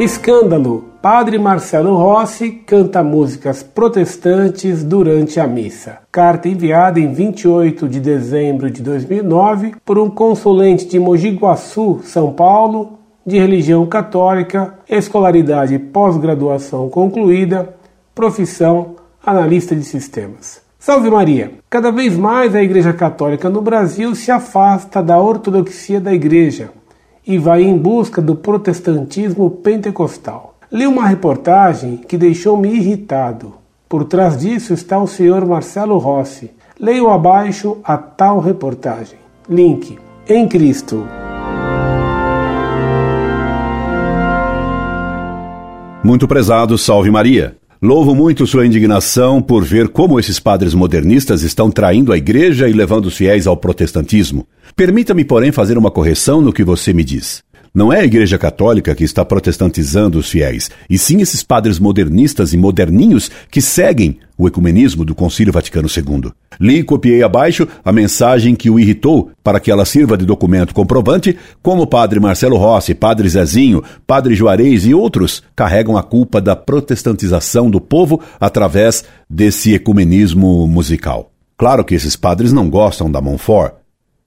Escândalo. Padre Marcelo Rossi canta músicas protestantes durante a missa. Carta enviada em 28 de dezembro de 2009 por um consulente de Mogi Guaçu, São Paulo, de religião católica, escolaridade pós-graduação concluída, profissão analista de sistemas. Salve Maria! Cada vez mais a Igreja Católica no Brasil se afasta da ortodoxia da Igreja e vai em busca do protestantismo pentecostal. Li uma reportagem que deixou-me irritado. Por trás disso está o senhor Marcelo Rossi. Leio abaixo a tal reportagem. Link em Cristo. Muito prezado, salve Maria. Louvo muito sua indignação por ver como esses padres modernistas estão traindo a igreja e levando os fiéis ao protestantismo. Permita-me, porém, fazer uma correção no que você me diz. Não é a Igreja Católica que está protestantizando os fiéis, e sim esses padres modernistas e moderninhos que seguem o ecumenismo do Concílio Vaticano II. Li e copiei abaixo a mensagem que o irritou para que ela sirva de documento comprovante, como padre Marcelo Rossi, padre Zezinho, padre Juarez e outros carregam a culpa da protestantização do povo através desse ecumenismo musical. Claro que esses padres não gostam da Montfort,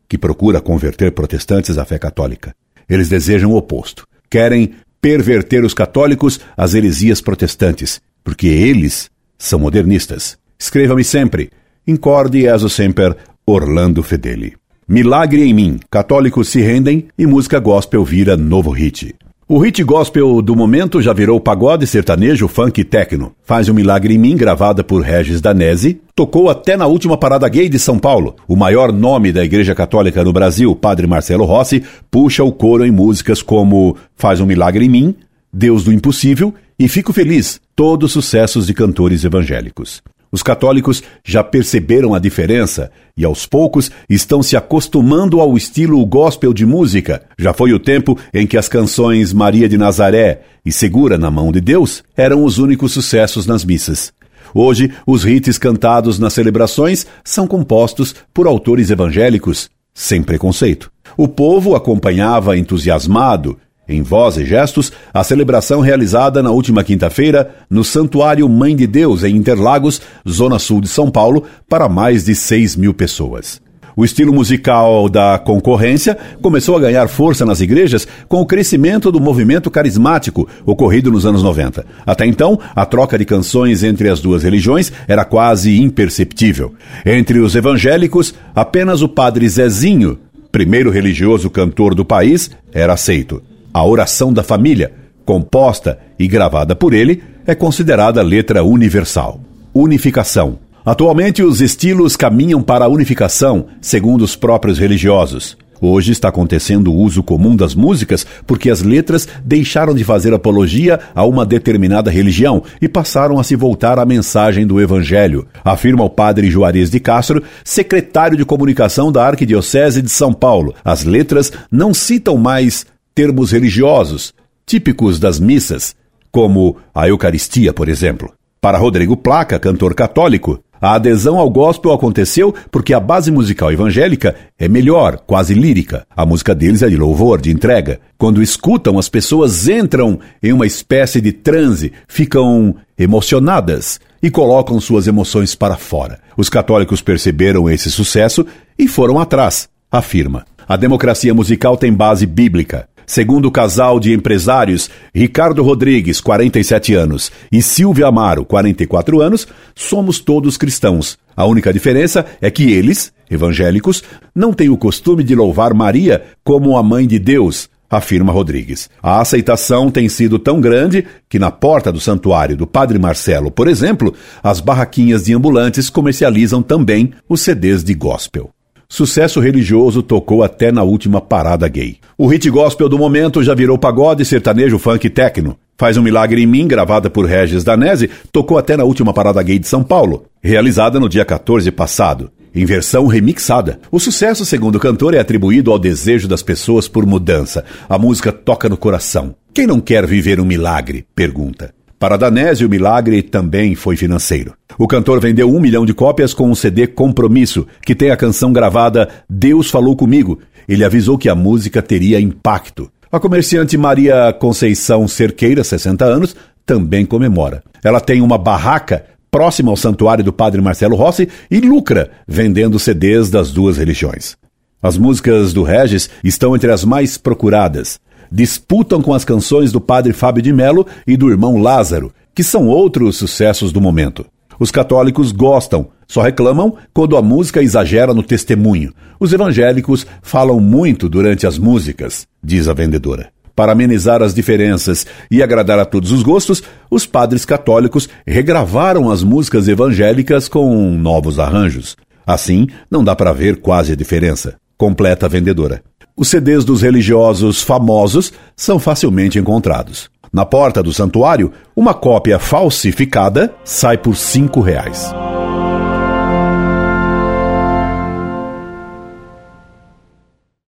que procura converter protestantes à fé católica. Eles desejam o oposto. Querem perverter os católicos às heresias protestantes, porque eles são modernistas. Escreva-me sempre. Incorde eso semper Orlando Fedeli. Milagre em mim. Católicos se rendem e música gospel vira novo hit. O hit gospel do momento já virou pagode, sertanejo, funk e techno. Faz um milagre em mim, gravada por Regis Danese, tocou até na última parada gay de São Paulo. O maior nome da Igreja Católica no Brasil, Padre Marcelo Rossi, puxa o coro em músicas como Faz um milagre em mim, Deus do impossível e Fico feliz, todos sucessos de cantores evangélicos. Os católicos já perceberam a diferença e aos poucos estão se acostumando ao estilo gospel de música. Já foi o tempo em que as canções Maria de Nazaré e Segura na Mão de Deus eram os únicos sucessos nas missas. Hoje, os hits cantados nas celebrações são compostos por autores evangélicos, sem preconceito. O povo acompanhava entusiasmado em voz e gestos, a celebração realizada na última quinta-feira no Santuário Mãe de Deus, em Interlagos, zona sul de São Paulo, para mais de 6 mil pessoas. O estilo musical da concorrência começou a ganhar força nas igrejas com o crescimento do movimento carismático ocorrido nos anos 90. Até então, a troca de canções entre as duas religiões era quase imperceptível. Entre os evangélicos, apenas o padre Zezinho, primeiro religioso cantor do país, era aceito. A oração da família, composta e gravada por ele, é considerada letra universal. Unificação. Atualmente, os estilos caminham para a unificação, segundo os próprios religiosos. Hoje está acontecendo o uso comum das músicas porque as letras deixaram de fazer apologia a uma determinada religião e passaram a se voltar à mensagem do Evangelho, afirma o padre Juarez de Castro, secretário de comunicação da Arquidiocese de São Paulo. As letras não citam mais termos religiosos, típicos das missas, como a Eucaristia, por exemplo. Para Rodrigo Placa, cantor católico, a adesão ao gospel aconteceu porque a base musical evangélica é melhor, quase lírica. A música deles é de louvor, de entrega. Quando escutam, as pessoas entram em uma espécie de transe, ficam emocionadas e colocam suas emoções para fora. Os católicos perceberam esse sucesso e foram atrás, afirma. A democracia musical tem base bíblica. Segundo o casal de empresários Ricardo Rodrigues, 47 anos, e Silvia Amaro, 44 anos, somos todos cristãos. A única diferença é que eles, evangélicos, não têm o costume de louvar Maria como a mãe de Deus, afirma Rodrigues. A aceitação tem sido tão grande que na porta do santuário do Padre Marcelo, por exemplo, as barraquinhas de ambulantes comercializam também os CDs de gospel. Sucesso religioso tocou até na última parada gay. O hit gospel do momento já virou pagode, sertanejo, funk e techno. Faz um Milagre em Mim, gravada por Regis Danese, tocou até na última parada gay de São Paulo, realizada no dia 14 passado, em versão remixada. O sucesso, segundo o cantor, é atribuído ao desejo das pessoas por mudança. A música toca no coração. Quem não quer viver um milagre? Pergunta. Para Danese, o milagre também foi financeiro. O cantor vendeu um milhão de cópias com um CD Compromisso, que tem a canção gravada Deus Falou Comigo. Ele avisou que a música teria impacto. A comerciante Maria Conceição Cerqueira, 60 anos, também comemora. Ela tem uma barraca próxima ao santuário do Padre Marcelo Rossi e lucra vendendo CDs das duas religiões. As músicas do Regis estão entre as mais procuradas. Disputam com as canções do Padre Fábio de Melo e do irmão Lázaro, que são outros sucessos do momento. Os católicos gostam, só reclamam quando a música exagera no testemunho. Os evangélicos falam muito durante as músicas, diz a vendedora. Para amenizar as diferenças e agradar a todos os gostos, os padres católicos regravaram as músicas evangélicas com novos arranjos. Assim, não dá para ver quase a diferença. Completa a vendedora. Os CDs dos religiosos famosos são facilmente encontrados. Na porta do santuário, uma cópia falsificada sai por cinco reais.